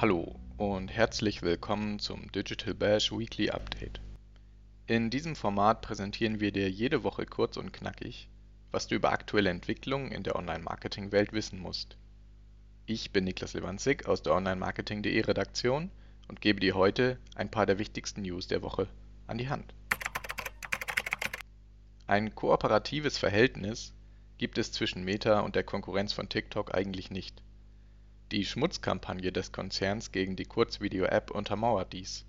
Hallo und herzlich willkommen zum Digital Bash Weekly Update. In diesem Format präsentieren wir dir jede Woche kurz und knackig, was du über aktuelle Entwicklungen in der Online-Marketing-Welt wissen musst. Ich bin Niklas Lewandzig aus der Online-Marketing.de Redaktion und gebe dir heute ein paar der wichtigsten News der Woche an die Hand. Ein kooperatives Verhältnis gibt es zwischen Meta und der Konkurrenz von TikTok eigentlich nicht. Die Schmutzkampagne des Konzerns gegen die Kurzvideo-App untermauert dies.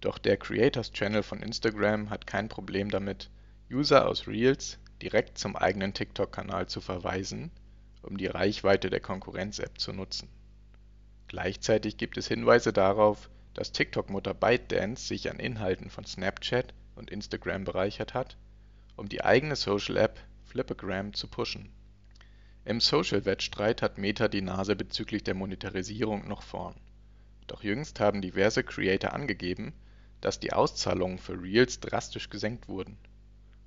Doch der Creators Channel von Instagram hat kein Problem damit, User aus Reels direkt zum eigenen TikTok-Kanal zu verweisen, um die Reichweite der Konkurrenz-App zu nutzen. Gleichzeitig gibt es Hinweise darauf, dass TikTok-Mutter ByteDance sich an Inhalten von Snapchat und Instagram bereichert hat, um die eigene Social-App Flipagram zu pushen im Social-Wettstreit hat Meta die Nase bezüglich der Monetarisierung noch vorn. Doch jüngst haben diverse Creator angegeben, dass die Auszahlungen für Reels drastisch gesenkt wurden.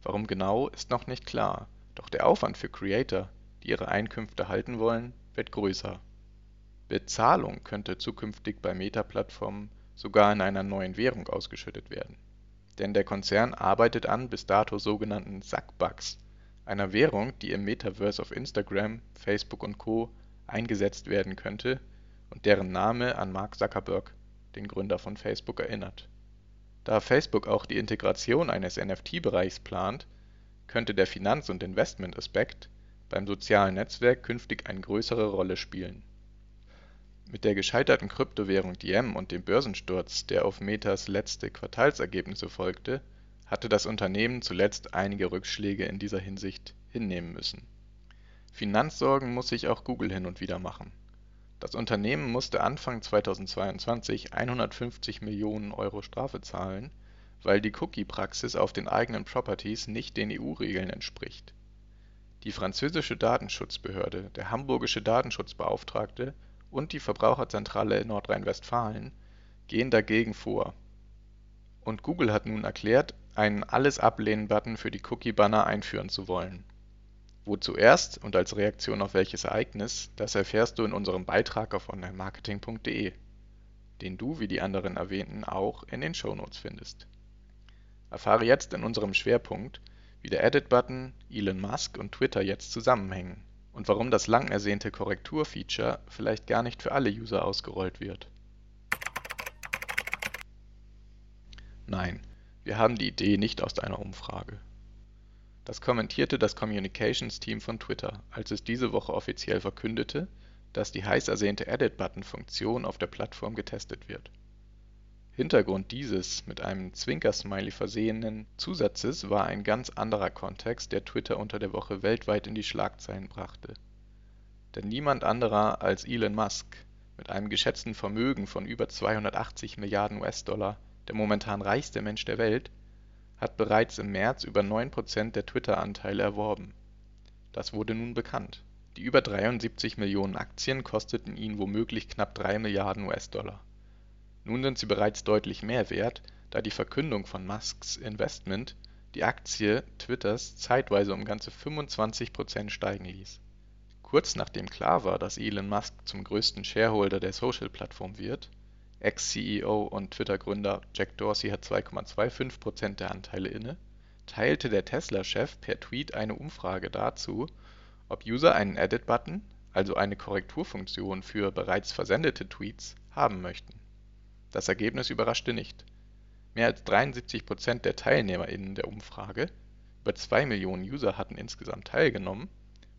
Warum genau, ist noch nicht klar, doch der Aufwand für Creator, die ihre Einkünfte halten wollen, wird größer. Bezahlung könnte zukünftig bei Meta-Plattformen sogar in einer neuen Währung ausgeschüttet werden. Denn der Konzern arbeitet an bis dato sogenannten Sackbucks einer Währung, die im Metaverse auf Instagram, Facebook und Co. eingesetzt werden könnte und deren Name an Mark Zuckerberg, den Gründer von Facebook, erinnert. Da Facebook auch die Integration eines NFT-Bereichs plant, könnte der Finanz und Investment-Aspekt beim sozialen Netzwerk künftig eine größere Rolle spielen. Mit der gescheiterten Kryptowährung Diem und dem Börsensturz, der auf Metas letzte Quartalsergebnisse folgte hatte das Unternehmen zuletzt einige Rückschläge in dieser Hinsicht hinnehmen müssen. Finanzsorgen muss sich auch Google hin und wieder machen. Das Unternehmen musste Anfang 2022 150 Millionen Euro Strafe zahlen, weil die Cookie-Praxis auf den eigenen Properties nicht den EU-Regeln entspricht. Die französische Datenschutzbehörde, der hamburgische Datenschutzbeauftragte und die Verbraucherzentrale Nordrhein-Westfalen gehen dagegen vor. Und Google hat nun erklärt einen Alles-Ablehnen-Button für die Cookie-Banner einführen zu wollen. Wo zuerst und als Reaktion auf welches Ereignis, das erfährst du in unserem Beitrag auf onlinemarketing.de, den du wie die anderen erwähnten auch in den Shownotes findest. Erfahre jetzt in unserem Schwerpunkt, wie der Edit-Button, Elon Musk und Twitter jetzt zusammenhängen und warum das lang ersehnte Korrektur-Feature vielleicht gar nicht für alle User ausgerollt wird. Nein, wir haben die Idee nicht aus einer Umfrage. Das kommentierte das Communications-Team von Twitter, als es diese Woche offiziell verkündete, dass die heiß ersehnte Edit-Button-Funktion auf der Plattform getestet wird. Hintergrund dieses mit einem Zwinker-Smiley versehenen Zusatzes war ein ganz anderer Kontext, der Twitter unter der Woche weltweit in die Schlagzeilen brachte. Denn niemand anderer als Elon Musk mit einem geschätzten Vermögen von über 280 Milliarden US-Dollar der momentan reichste Mensch der Welt, hat bereits im März über 9% der Twitter-Anteile erworben. Das wurde nun bekannt. Die über 73 Millionen Aktien kosteten ihn womöglich knapp 3 Milliarden US-Dollar. Nun sind sie bereits deutlich mehr wert, da die Verkündung von Musks Investment die Aktie Twitters zeitweise um ganze 25% steigen ließ. Kurz nachdem klar war, dass Elon Musk zum größten Shareholder der Social-Plattform wird Ex-CEO und Twitter-Gründer Jack Dorsey hat 2,25% der Anteile inne, teilte der Tesla-Chef per Tweet eine Umfrage dazu, ob User einen Edit-Button, also eine Korrekturfunktion für bereits versendete Tweets, haben möchten. Das Ergebnis überraschte nicht. Mehr als 73% der TeilnehmerInnen der Umfrage (über zwei Millionen User hatten insgesamt teilgenommen)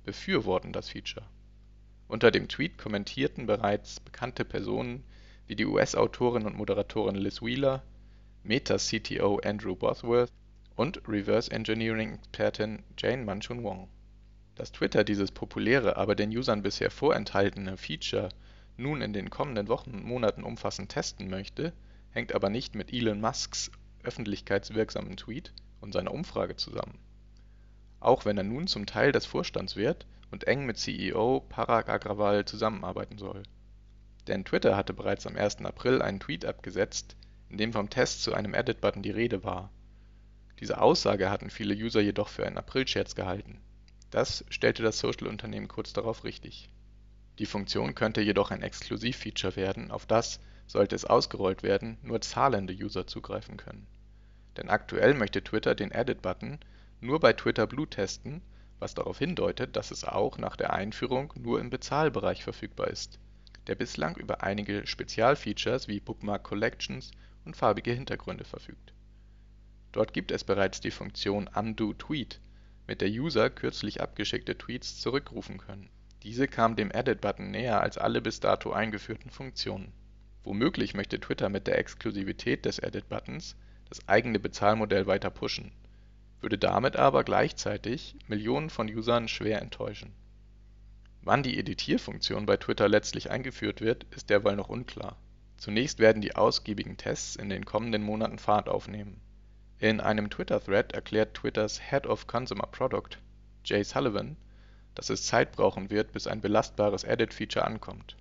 befürworten das Feature. Unter dem Tweet kommentierten bereits bekannte Personen wie die US-Autorin und Moderatorin Liz Wheeler, Meta-CTO Andrew Bosworth und Reverse-Engineering-Expertin Jane Manchun Wong. Dass Twitter dieses populäre, aber den Usern bisher vorenthaltene Feature nun in den kommenden Wochen und Monaten umfassend testen möchte, hängt aber nicht mit Elon Musks öffentlichkeitswirksamen Tweet und seiner Umfrage zusammen. Auch wenn er nun zum Teil des Vorstands wird und eng mit CEO Parag Agrawal zusammenarbeiten soll denn Twitter hatte bereits am 1. April einen Tweet abgesetzt, in dem vom Test zu einem Edit-Button die Rede war. Diese Aussage hatten viele User jedoch für einen Aprilscherz gehalten. Das stellte das Social-Unternehmen kurz darauf richtig. Die Funktion könnte jedoch ein Exklusivfeature werden, auf das, sollte es ausgerollt werden, nur zahlende User zugreifen können. Denn aktuell möchte Twitter den Edit-Button nur bei Twitter Blue testen, was darauf hindeutet, dass es auch nach der Einführung nur im Bezahlbereich verfügbar ist, der bislang über einige Spezialfeatures wie Bookmark Collections und farbige Hintergründe verfügt. Dort gibt es bereits die Funktion Undo Tweet, mit der User kürzlich abgeschickte Tweets zurückrufen können diese kam dem Edit-Button näher als alle bis dato eingeführten Funktionen. Womöglich möchte Twitter mit der Exklusivität des Edit-Buttons das eigene Bezahlmodell weiter pushen, würde damit aber gleichzeitig Millionen von Usern schwer enttäuschen. Wann die Editierfunktion bei Twitter letztlich eingeführt wird, ist derweil noch unklar. Zunächst werden die ausgiebigen Tests in den kommenden Monaten Fahrt aufnehmen. In einem Twitter-Thread erklärt Twitters Head of Consumer Product, Jay Sullivan dass es Zeit brauchen wird, bis ein belastbares Edit-Feature ankommt.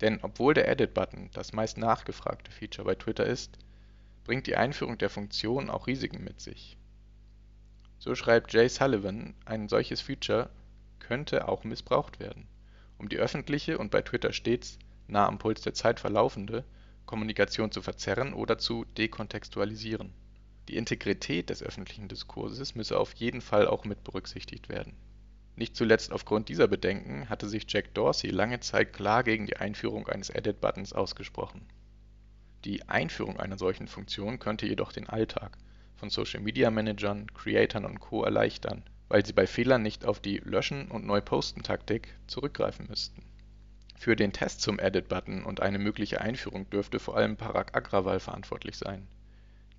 Denn obwohl der Edit-Button das meist nachgefragte Feature bei Twitter ist, bringt die Einführung der Funktion auch Risiken mit sich. So schreibt Jay Sullivan, ein solches Feature könnte auch missbraucht werden, um die öffentliche und bei Twitter stets nah am Puls der Zeit verlaufende Kommunikation zu verzerren oder zu dekontextualisieren. Die Integrität des öffentlichen Diskurses müsse auf jeden Fall auch mit berücksichtigt werden nicht zuletzt aufgrund dieser Bedenken hatte sich Jack Dorsey lange Zeit klar gegen die Einführung eines Edit-Buttons ausgesprochen. Die Einführung einer solchen Funktion könnte jedoch den Alltag von Social-Media-Managern, Creatern und Co. erleichtern, weil sie bei Fehlern nicht auf die Löschen und Neu-Posten-Taktik zurückgreifen müssten. Für den Test zum Edit-Button und eine mögliche Einführung dürfte vor allem Parag Agrawal verantwortlich sein.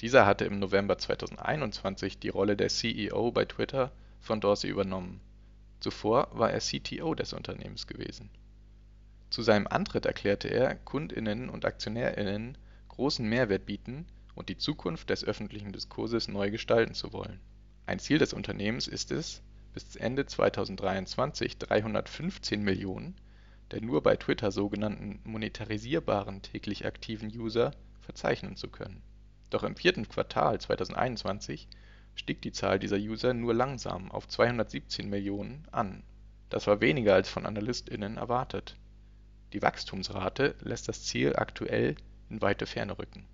Dieser hatte im November 2021 die Rolle der CEO bei Twitter von Dorsey übernommen Zuvor war er CTO des Unternehmens gewesen. Zu seinem Antritt erklärte er, KundInnen und AktionärInnen großen Mehrwert bieten und die Zukunft des öffentlichen Diskurses neu gestalten zu wollen. Ein Ziel des Unternehmens ist es, bis Ende 2023 315 Millionen der nur bei Twitter sogenannten monetarisierbaren täglich aktiven User verzeichnen zu können. Doch im vierten Quartal 2021 stieg die Zahl dieser User nur langsam auf 217 Millionen an. Das war weniger als von AnalystInnen erwartet. Die Wachstumsrate lässt das Ziel aktuell in weite Ferne rücken.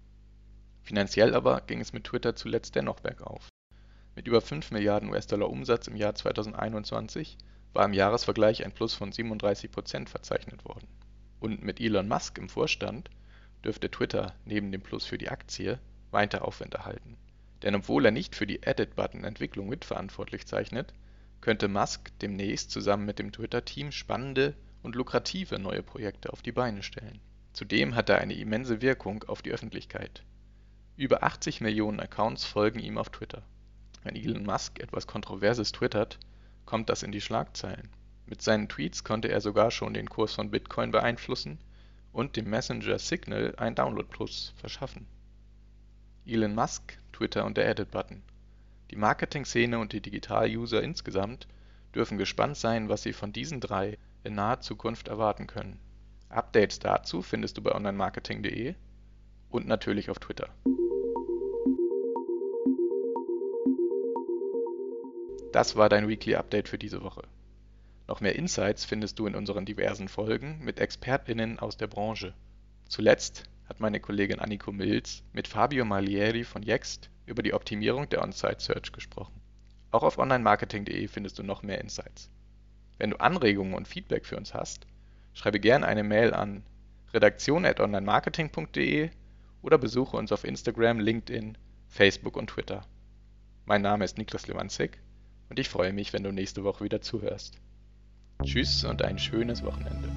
Finanziell aber ging es mit Twitter zuletzt dennoch bergauf. Mit über 5 Milliarden US-Dollar Umsatz im Jahr 2021 war im Jahresvergleich ein Plus von 37 Prozent verzeichnet worden. Und mit Elon Musk im Vorstand dürfte Twitter neben dem Plus für die Aktie weiter Aufwind erhalten denn obwohl er nicht für die Edit-Button-Entwicklung mitverantwortlich zeichnet, könnte Musk demnächst zusammen mit dem Twitter-Team spannende und lukrative neue Projekte auf die Beine stellen. Zudem hat er eine immense Wirkung auf die Öffentlichkeit. Über 80 Millionen Accounts folgen ihm auf Twitter. Wenn Elon Musk etwas Kontroverses twittert, kommt das in die Schlagzeilen. Mit seinen Tweets konnte er sogar schon den Kurs von Bitcoin beeinflussen und dem Messenger Signal ein Download-Plus verschaffen. Elon Musk Twitter und der Edit-Button. Die Marketing-Szene und die Digital-User insgesamt dürfen gespannt sein, was sie von diesen drei in naher Zukunft erwarten können. Updates dazu findest du bei onlinemarketing.de und natürlich auf Twitter. Das war dein Weekly Update für diese Woche. Noch mehr Insights findest du in unseren diversen Folgen mit ExpertInnen aus der Branche. Zuletzt hat meine Kollegin Anniko Milz mit Fabio Malieri von Yext über die Optimierung der On-Site Search gesprochen. Auch auf onlinemarketing.de findest du noch mehr Insights. Wenn du Anregungen und Feedback für uns hast, schreibe gerne eine Mail an redaktion@onlinemarketing.de oder besuche uns auf Instagram, LinkedIn, Facebook und Twitter. Mein Name ist Niklas Lewandzig und ich freue mich, wenn du nächste Woche wieder zuhörst. Tschüss und ein schönes Wochenende.